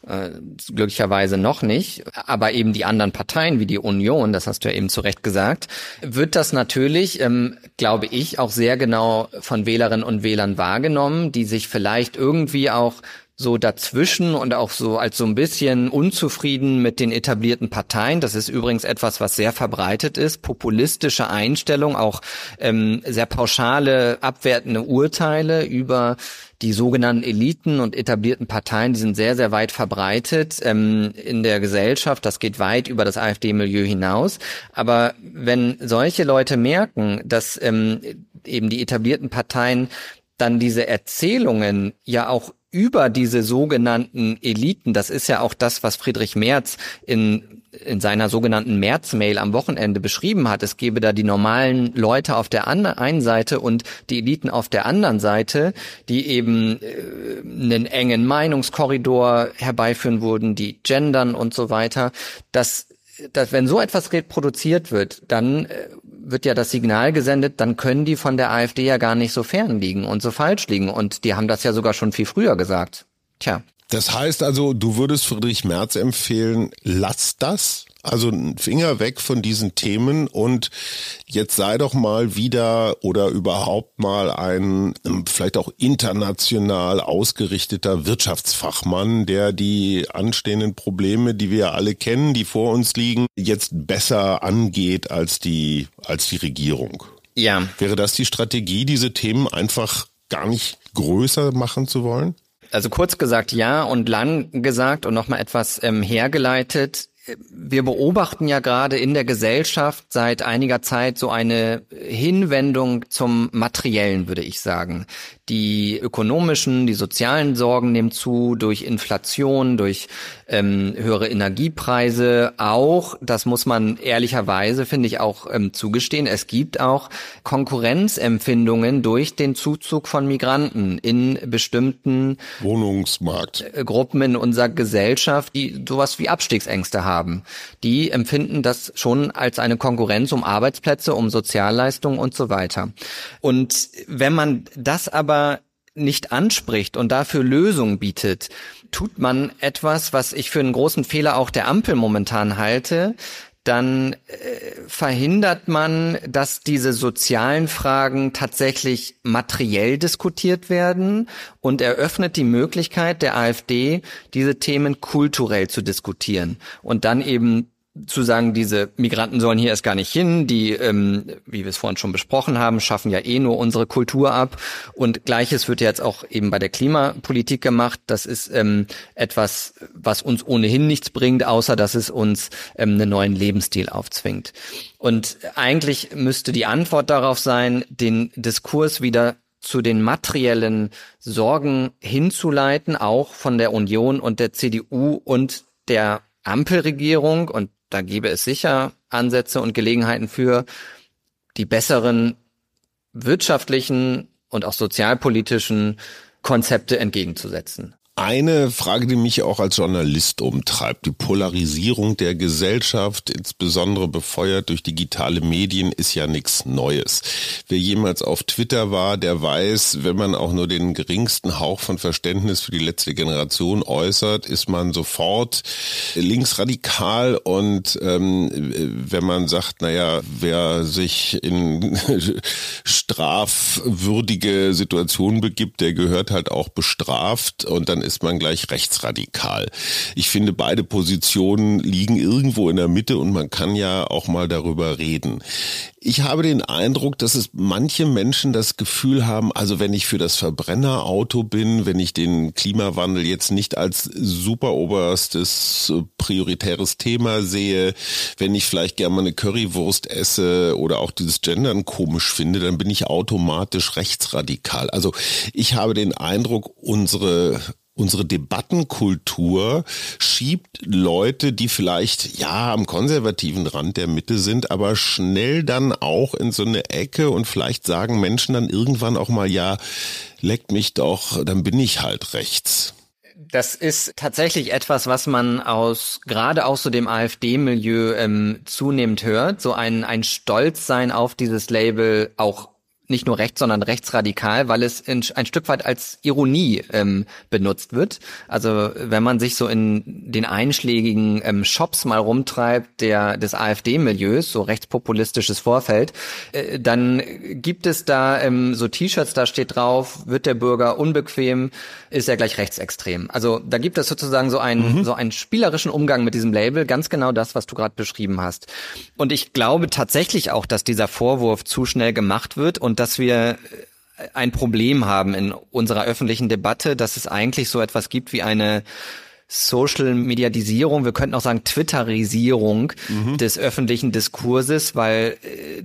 äh, glücklicherweise noch nicht, aber eben die anderen Parteien wie die Union, das hast du ja eben zu Recht gesagt, wird das natürlich, ähm, glaube ich, auch sehr genau von Wählerinnen und Wählern wahrgenommen, die sich vielleicht irgendwie auch so dazwischen und auch so als so ein bisschen unzufrieden mit den etablierten Parteien. Das ist übrigens etwas, was sehr verbreitet ist. Populistische Einstellung, auch ähm, sehr pauschale, abwertende Urteile über die sogenannten Eliten und etablierten Parteien, die sind sehr, sehr weit verbreitet ähm, in der Gesellschaft. Das geht weit über das AfD-Milieu hinaus. Aber wenn solche Leute merken, dass ähm, eben die etablierten Parteien dann diese Erzählungen ja auch über diese sogenannten Eliten, das ist ja auch das, was Friedrich Merz in in seiner sogenannten März-Mail am Wochenende beschrieben hat. Es gebe da die normalen Leute auf der einen Seite und die Eliten auf der anderen Seite, die eben äh, einen engen Meinungskorridor herbeiführen würden, die gendern und so weiter. Das, dass wenn so etwas reproduziert wird, dann äh, wird ja das Signal gesendet, dann können die von der AfD ja gar nicht so fern liegen und so falsch liegen. Und die haben das ja sogar schon viel früher gesagt. Tja. Das heißt also, du würdest Friedrich Merz empfehlen, lass das. Also ein Finger weg von diesen Themen und jetzt sei doch mal wieder oder überhaupt mal ein vielleicht auch international ausgerichteter Wirtschaftsfachmann, der die anstehenden Probleme, die wir alle kennen, die vor uns liegen, jetzt besser angeht als die, als die Regierung. Ja. Wäre das die Strategie, diese Themen einfach gar nicht größer machen zu wollen? Also kurz gesagt ja und lang gesagt und nochmal etwas ähm, hergeleitet wir beobachten ja gerade in der Gesellschaft seit einiger Zeit so eine Hinwendung zum Materiellen, würde ich sagen. Die ökonomischen, die sozialen Sorgen nehmen zu durch Inflation, durch ähm, höhere Energiepreise. Auch, das muss man ehrlicherweise, finde ich, auch ähm, zugestehen, es gibt auch Konkurrenzempfindungen durch den Zuzug von Migranten in bestimmten Wohnungsmarkt. Äh, Gruppen in unserer Gesellschaft, die sowas wie Abstiegsängste haben. Die empfinden das schon als eine Konkurrenz um Arbeitsplätze, um Sozialleistungen und so weiter. Und wenn man das aber nicht anspricht und dafür Lösungen bietet, tut man etwas, was ich für einen großen Fehler auch der Ampel momentan halte, dann äh, verhindert man, dass diese sozialen Fragen tatsächlich materiell diskutiert werden und eröffnet die Möglichkeit der AfD, diese Themen kulturell zu diskutieren und dann eben zu sagen, diese Migranten sollen hier erst gar nicht hin, die, ähm, wie wir es vorhin schon besprochen haben, schaffen ja eh nur unsere Kultur ab. Und gleiches wird jetzt auch eben bei der Klimapolitik gemacht. Das ist ähm, etwas, was uns ohnehin nichts bringt, außer dass es uns ähm, einen neuen Lebensstil aufzwingt. Und eigentlich müsste die Antwort darauf sein, den Diskurs wieder zu den materiellen Sorgen hinzuleiten, auch von der Union und der CDU und der Ampelregierung und da gäbe es sicher Ansätze und Gelegenheiten für die besseren wirtschaftlichen und auch sozialpolitischen Konzepte entgegenzusetzen. Eine Frage, die mich auch als Journalist umtreibt, die Polarisierung der Gesellschaft, insbesondere befeuert durch digitale Medien, ist ja nichts Neues. Wer jemals auf Twitter war, der weiß, wenn man auch nur den geringsten Hauch von Verständnis für die letzte Generation äußert, ist man sofort linksradikal und ähm, wenn man sagt, naja, wer sich in strafwürdige Situationen begibt, der gehört halt auch bestraft und dann ist man gleich rechtsradikal. Ich finde, beide Positionen liegen irgendwo in der Mitte und man kann ja auch mal darüber reden. Ich habe den Eindruck, dass es manche Menschen das Gefühl haben, also wenn ich für das Verbrennerauto bin, wenn ich den Klimawandel jetzt nicht als super oberstes prioritäres Thema sehe, wenn ich vielleicht gerne mal eine Currywurst esse oder auch dieses Gendern komisch finde, dann bin ich automatisch rechtsradikal. Also ich habe den Eindruck, unsere unsere Debattenkultur schiebt Leute, die vielleicht ja am konservativen Rand der Mitte sind, aber schnell dann auch in so eine Ecke und vielleicht sagen Menschen dann irgendwann auch mal, ja, leckt mich doch, dann bin ich halt rechts. Das ist tatsächlich etwas, was man aus gerade aus so dem AfD-Milieu ähm, zunehmend hört. So ein, ein Stolzsein auf dieses Label auch nicht nur rechts, sondern rechtsradikal, weil es in, ein Stück weit als Ironie ähm, benutzt wird. Also wenn man sich so in den einschlägigen ähm, Shops mal rumtreibt, der des AfD-Milieus, so rechtspopulistisches Vorfeld, äh, dann gibt es da ähm, so T-Shirts, da steht drauf, wird der Bürger unbequem, ist er gleich rechtsextrem. Also da gibt es sozusagen so einen mhm. so einen spielerischen Umgang mit diesem Label, ganz genau das, was du gerade beschrieben hast. Und ich glaube tatsächlich auch, dass dieser Vorwurf zu schnell gemacht wird und dass wir äh, ein Problem haben in unserer öffentlichen Debatte, dass es eigentlich so etwas gibt wie eine Social Mediatisierung, wir könnten auch sagen Twitterisierung mhm. des öffentlichen Diskurses, weil äh,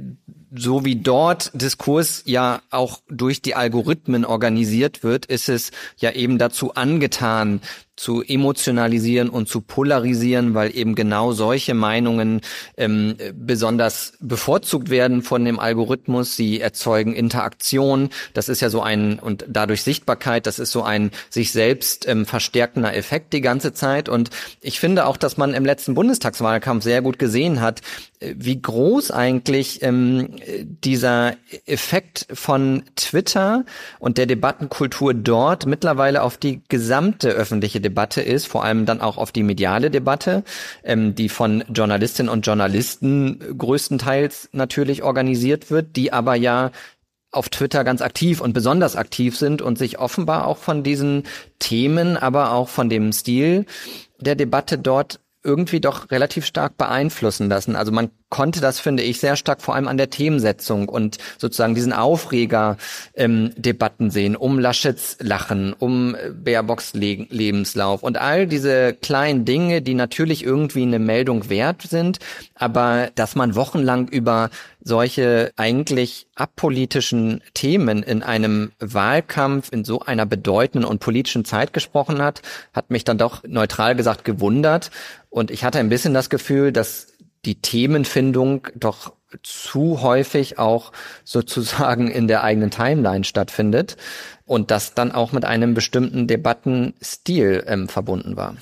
so wie dort Diskurs ja auch durch die Algorithmen organisiert wird, ist es ja eben dazu angetan, zu emotionalisieren und zu polarisieren, weil eben genau solche Meinungen ähm, besonders bevorzugt werden von dem Algorithmus. Sie erzeugen Interaktion. Das ist ja so ein und dadurch Sichtbarkeit. Das ist so ein sich selbst ähm, verstärkender Effekt die ganze Zeit. Und ich finde auch, dass man im letzten Bundestagswahlkampf sehr gut gesehen hat, äh, wie groß eigentlich ähm, dieser Effekt von Twitter und der Debattenkultur dort mittlerweile auf die gesamte öffentliche Debatte ist, vor allem dann auch auf die mediale Debatte, ähm, die von Journalistinnen und Journalisten größtenteils natürlich organisiert wird, die aber ja auf Twitter ganz aktiv und besonders aktiv sind und sich offenbar auch von diesen Themen, aber auch von dem Stil der Debatte dort irgendwie doch relativ stark beeinflussen lassen. Also man konnte das, finde ich, sehr stark vor allem an der Themensetzung und sozusagen diesen Aufreger-Debatten ähm, sehen, um Laschets Lachen, um Baerbocks Le Lebenslauf und all diese kleinen Dinge, die natürlich irgendwie eine Meldung wert sind, aber dass man wochenlang über solche eigentlich apolitischen Themen in einem Wahlkampf in so einer bedeutenden und politischen Zeit gesprochen hat, hat mich dann doch neutral gesagt gewundert. Und ich hatte ein bisschen das Gefühl, dass die Themenfindung doch zu häufig auch sozusagen in der eigenen Timeline stattfindet und das dann auch mit einem bestimmten Debattenstil ähm, verbunden war.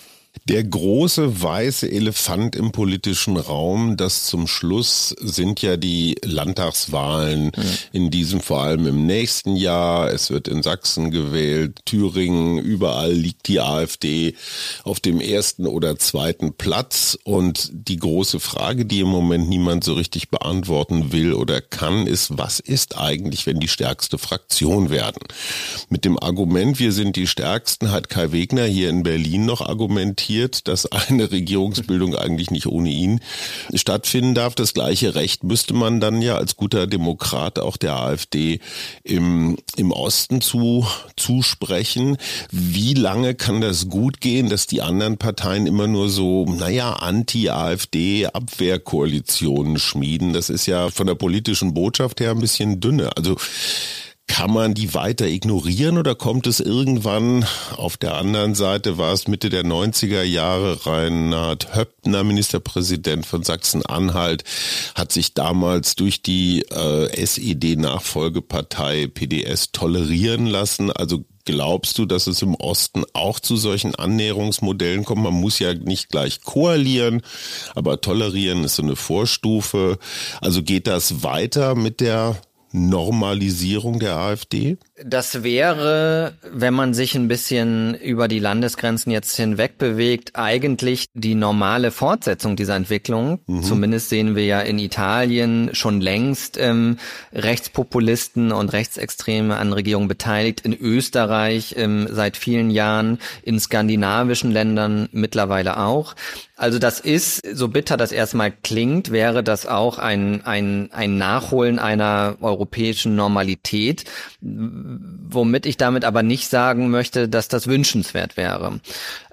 Der große weiße Elefant im politischen Raum, das zum Schluss sind ja die Landtagswahlen, mhm. in diesem vor allem im nächsten Jahr. Es wird in Sachsen gewählt, Thüringen, überall liegt die AfD auf dem ersten oder zweiten Platz. Und die große Frage, die im Moment niemand so richtig beantworten will oder kann, ist, was ist eigentlich, wenn die stärkste Fraktion werden? Mit dem Argument, wir sind die Stärksten, hat Kai Wegner hier in Berlin noch argumentiert, argumentiert, dass eine Regierungsbildung eigentlich nicht ohne ihn stattfinden darf. Das gleiche Recht müsste man dann ja als guter Demokrat auch der AfD im, im Osten zu, zusprechen. Wie lange kann das gut gehen, dass die anderen Parteien immer nur so, naja, Anti-AfD-Abwehrkoalitionen schmieden? Das ist ja von der politischen Botschaft her ein bisschen dünne. Also kann man die weiter ignorieren oder kommt es irgendwann, auf der anderen Seite war es Mitte der 90er Jahre, Reinhard Höppner, Ministerpräsident von Sachsen-Anhalt, hat sich damals durch die äh, SED-Nachfolgepartei PDS tolerieren lassen. Also Glaubst du, dass es im Osten auch zu solchen Annäherungsmodellen kommt? Man muss ja nicht gleich koalieren, aber tolerieren ist so eine Vorstufe. Also geht das weiter mit der Normalisierung der AfD? Das wäre, wenn man sich ein bisschen über die Landesgrenzen jetzt hinweg bewegt, eigentlich die normale Fortsetzung dieser Entwicklung. Mhm. Zumindest sehen wir ja in Italien schon längst ähm, Rechtspopulisten und Rechtsextreme an Regierungen beteiligt, in Österreich ähm, seit vielen Jahren, in skandinavischen Ländern mittlerweile auch. Also das ist, so bitter das erstmal klingt, wäre das auch ein, ein, ein Nachholen einer europäischen Normalität, womit ich damit aber nicht sagen möchte, dass das wünschenswert wäre.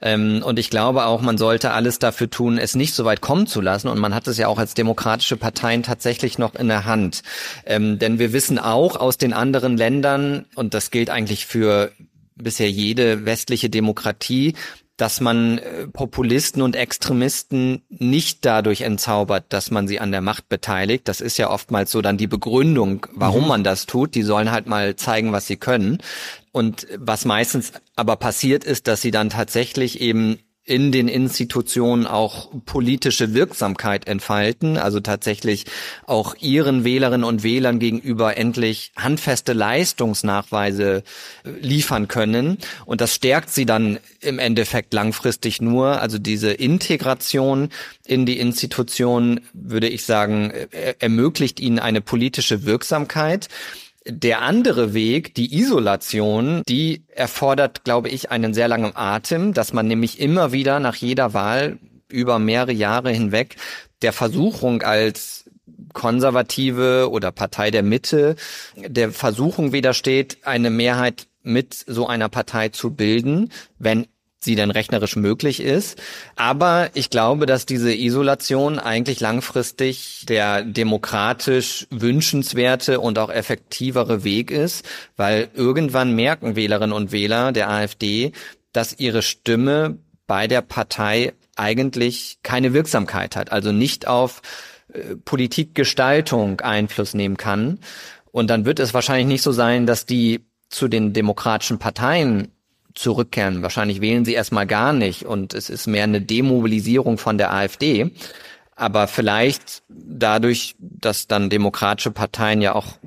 Ähm, und ich glaube auch, man sollte alles dafür tun, es nicht so weit kommen zu lassen. Und man hat es ja auch als demokratische Parteien tatsächlich noch in der Hand. Ähm, denn wir wissen auch aus den anderen Ländern, und das gilt eigentlich für bisher jede westliche Demokratie, dass man äh, Populisten und Extremisten nicht dadurch entzaubert, dass man sie an der Macht beteiligt. Das ist ja oftmals so dann die Begründung, warum mhm. man das tut. Die sollen halt mal zeigen, was sie können. Und was meistens aber passiert ist, dass sie dann tatsächlich eben in den Institutionen auch politische Wirksamkeit entfalten, also tatsächlich auch ihren Wählerinnen und Wählern gegenüber endlich handfeste Leistungsnachweise äh, liefern können. Und das stärkt sie dann im Endeffekt langfristig nur. Also diese Integration in die Institutionen, würde ich sagen, äh, ermöglicht ihnen eine politische Wirksamkeit. Der andere Weg, die Isolation, die erfordert, glaube ich, einen sehr langen Atem, dass man nämlich immer wieder nach jeder Wahl über mehrere Jahre hinweg der Versuchung als Konservative oder Partei der Mitte der Versuchung widersteht, eine Mehrheit mit so einer Partei zu bilden, wenn sie denn rechnerisch möglich ist. Aber ich glaube, dass diese Isolation eigentlich langfristig der demokratisch wünschenswerte und auch effektivere Weg ist, weil irgendwann merken Wählerinnen und Wähler der AfD, dass ihre Stimme bei der Partei eigentlich keine Wirksamkeit hat, also nicht auf äh, Politikgestaltung Einfluss nehmen kann. Und dann wird es wahrscheinlich nicht so sein, dass die zu den demokratischen Parteien zurückkehren. Wahrscheinlich wählen sie erstmal gar nicht und es ist mehr eine Demobilisierung von der AfD. Aber vielleicht dadurch, dass dann demokratische Parteien ja auch,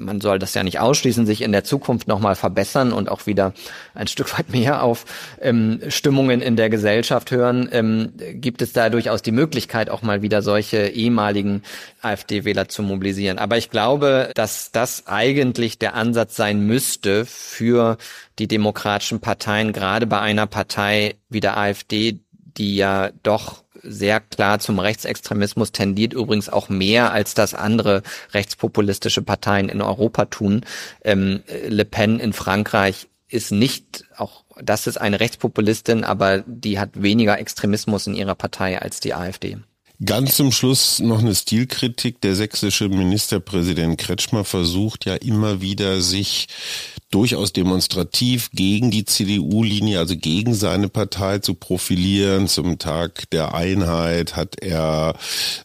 man soll das ja nicht ausschließen, sich in der Zukunft nochmal verbessern und auch wieder ein Stück weit mehr auf ähm, Stimmungen in der Gesellschaft hören, ähm, gibt es da durchaus die Möglichkeit, auch mal wieder solche ehemaligen AfD-Wähler zu mobilisieren. Aber ich glaube, dass das eigentlich der Ansatz sein müsste für die demokratischen Parteien, gerade bei einer Partei wie der AfD, die ja doch sehr klar zum Rechtsextremismus, tendiert übrigens auch mehr, als das andere rechtspopulistische Parteien in Europa tun. Ähm, Le Pen in Frankreich ist nicht auch das ist eine Rechtspopulistin, aber die hat weniger Extremismus in ihrer Partei als die AfD. Ganz zum Schluss noch eine Stilkritik. Der sächsische Ministerpräsident Kretschmer versucht ja immer wieder, sich durchaus demonstrativ gegen die CDU-Linie, also gegen seine Partei zu profilieren. Zum Tag der Einheit hat er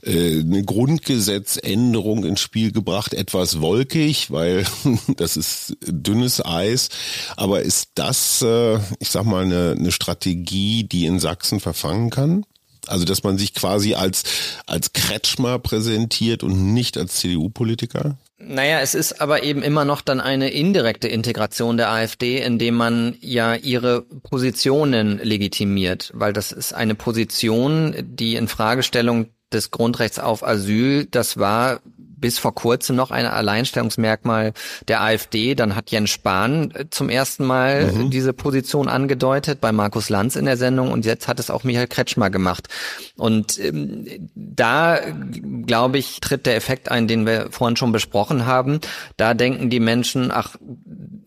äh, eine Grundgesetzänderung ins Spiel gebracht, etwas wolkig, weil das ist dünnes Eis. Aber ist das, äh, ich sag mal, eine, eine Strategie, die in Sachsen verfangen kann? Also, dass man sich quasi als, als Kretschmer präsentiert und nicht als CDU-Politiker? Naja, es ist aber eben immer noch dann eine indirekte Integration der AfD, indem man ja ihre Positionen legitimiert, weil das ist eine Position, die in Fragestellung des Grundrechts auf Asyl, das war bis vor kurzem noch ein Alleinstellungsmerkmal der AfD. Dann hat Jens Spahn äh, zum ersten Mal mhm. diese Position angedeutet bei Markus Lanz in der Sendung und jetzt hat es auch Michael Kretschmer gemacht. Und ähm, da, glaube ich, tritt der Effekt ein, den wir vorhin schon besprochen haben. Da denken die Menschen, ach,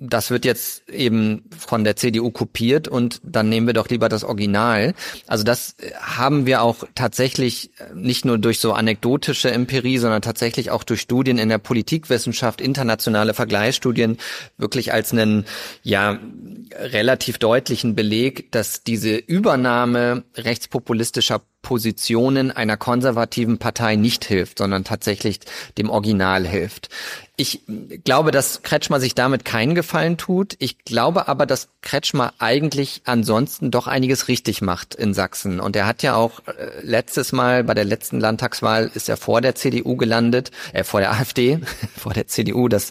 das wird jetzt eben von der CDU kopiert und dann nehmen wir doch lieber das Original. Also das haben wir auch tatsächlich nicht nur durch so anekdotische Empirie, sondern tatsächlich auch durch Studien in der Politikwissenschaft, internationale Vergleichsstudien wirklich als einen, ja, relativ deutlichen Beleg, dass diese Übernahme rechtspopulistischer Positionen einer konservativen Partei nicht hilft, sondern tatsächlich dem Original hilft. Ich glaube, dass Kretschmer sich damit keinen Gefallen tut. Ich glaube aber, dass Kretschmer eigentlich ansonsten doch einiges richtig macht in Sachsen. Und er hat ja auch äh, letztes Mal bei der letzten Landtagswahl ist er vor der CDU gelandet, äh, vor der AfD, vor der CDU. Das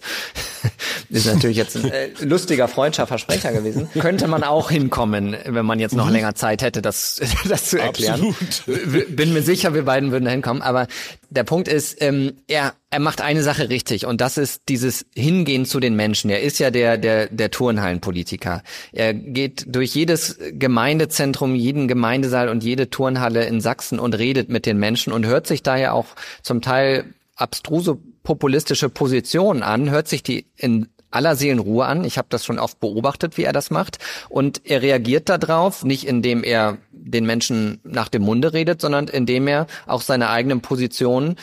ist natürlich jetzt ein äh, lustiger Freundschaftsversprecher gewesen. Könnte man auch hinkommen, wenn man jetzt noch mhm. länger Zeit hätte, das, das zu erklären. Absolut. Bin mir sicher, wir beiden würden da hinkommen. Aber der Punkt ist, ähm, er, er macht eine Sache richtig und das ist dieses Hingehen zu den Menschen. Er ist ja der, der, der Turnhallenpolitiker. Er geht durch jedes Gemeindezentrum, jeden Gemeindesaal und jede Turnhalle in Sachsen und redet mit den Menschen und hört sich daher auch zum Teil abstruse populistische Positionen an, hört sich die in aller Seelenruhe an. Ich habe das schon oft beobachtet, wie er das macht. Und er reagiert darauf, nicht indem er den Menschen nach dem Munde redet, sondern indem er auch seine eigenen Positionen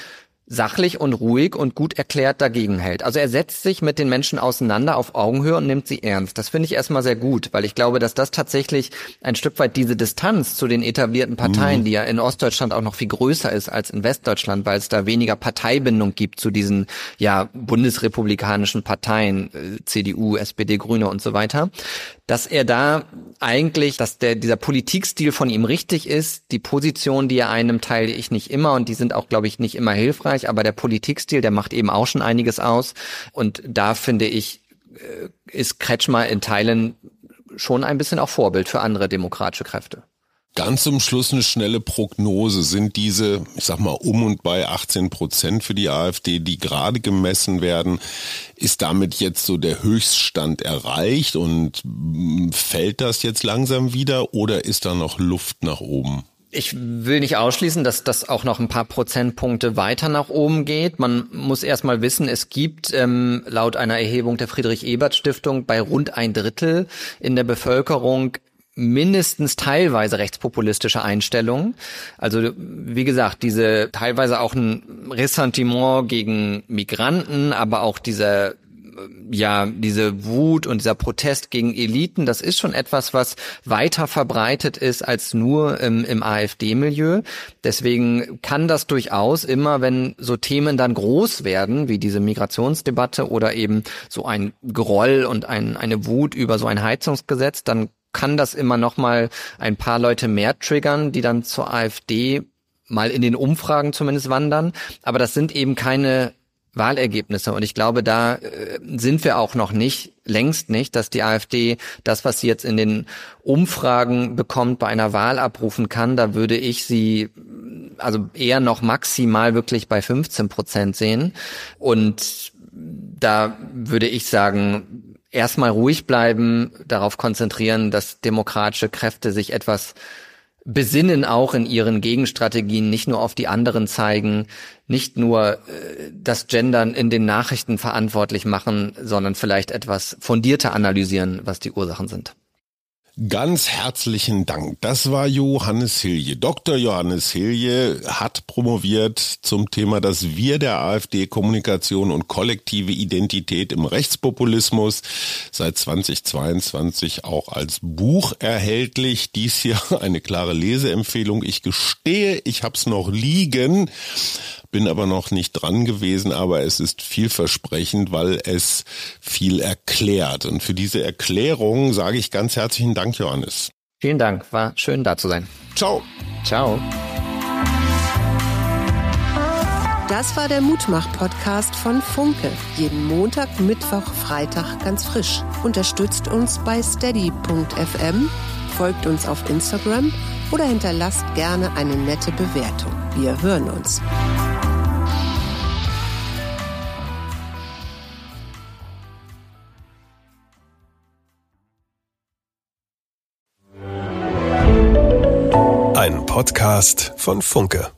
sachlich und ruhig und gut erklärt dagegen hält. Also er setzt sich mit den Menschen auseinander auf Augenhöhe und nimmt sie ernst. Das finde ich erstmal sehr gut, weil ich glaube, dass das tatsächlich ein Stück weit diese Distanz zu den etablierten Parteien, mhm. die ja in Ostdeutschland auch noch viel größer ist als in Westdeutschland, weil es da weniger Parteibindung gibt zu diesen ja bundesrepublikanischen Parteien, äh, CDU, SPD, Grüne und so weiter, dass er da eigentlich, dass der, dieser Politikstil von ihm richtig ist, die Position, die er einnimmt, teile ich nicht immer und die sind auch, glaube ich, nicht immer hilfreich, aber der Politikstil, der macht eben auch schon einiges aus. Und da finde ich, äh, ist Kretschmer in Teilen schon ein bisschen auch Vorbild für andere demokratische Kräfte. Ganz zum Schluss eine schnelle Prognose. Sind diese, ich sag mal, um und bei 18 Prozent für die AfD, die gerade gemessen werden, ist damit jetzt so der Höchststand erreicht und mm, fällt das jetzt langsam wieder oder ist da noch Luft nach oben? Ich will nicht ausschließen, dass das auch noch ein paar Prozentpunkte weiter nach oben geht. Man muss erstmal wissen, es gibt ähm, laut einer Erhebung der Friedrich-Ebert-Stiftung bei rund ein Drittel in der Bevölkerung mindestens teilweise rechtspopulistische Einstellungen. Also wie gesagt, diese teilweise auch ein Ressentiment gegen Migranten, aber auch diese ja, diese Wut und dieser Protest gegen Eliten, das ist schon etwas, was weiter verbreitet ist als nur im, im AfD-Milieu. Deswegen kann das durchaus immer, wenn so Themen dann groß werden, wie diese Migrationsdebatte oder eben so ein Groll und ein, eine Wut über so ein Heizungsgesetz, dann kann das immer noch mal ein paar Leute mehr triggern, die dann zur AfD mal in den Umfragen zumindest wandern. Aber das sind eben keine Wahlergebnisse. Und ich glaube, da äh, sind wir auch noch nicht, längst nicht, dass die AfD das, was sie jetzt in den Umfragen bekommt, bei einer Wahl abrufen kann. Da würde ich sie also eher noch maximal wirklich bei 15 Prozent sehen. Und da würde ich sagen, erstmal ruhig bleiben, darauf konzentrieren, dass demokratische Kräfte sich etwas besinnen auch in ihren Gegenstrategien nicht nur auf die anderen zeigen, nicht nur äh, das Gendern in den Nachrichten verantwortlich machen, sondern vielleicht etwas fundierter analysieren, was die Ursachen sind. Ganz herzlichen Dank. Das war Johannes Hilje. Dr. Johannes Hilje hat promoviert zum Thema das Wir der AfD Kommunikation und kollektive Identität im Rechtspopulismus. Seit 2022 auch als Buch erhältlich. Dies hier eine klare Leseempfehlung. Ich gestehe, ich habe es noch liegen bin aber noch nicht dran gewesen, aber es ist vielversprechend, weil es viel erklärt. Und für diese Erklärung sage ich ganz herzlichen Dank, Johannes. Vielen Dank, war schön da zu sein. Ciao. Ciao. Das war der Mutmach-Podcast von Funke. Jeden Montag, Mittwoch, Freitag ganz frisch. Unterstützt uns bei steady.fm, folgt uns auf Instagram oder hinterlasst gerne eine nette Bewertung. Wir hören uns. Ein Podcast von Funke.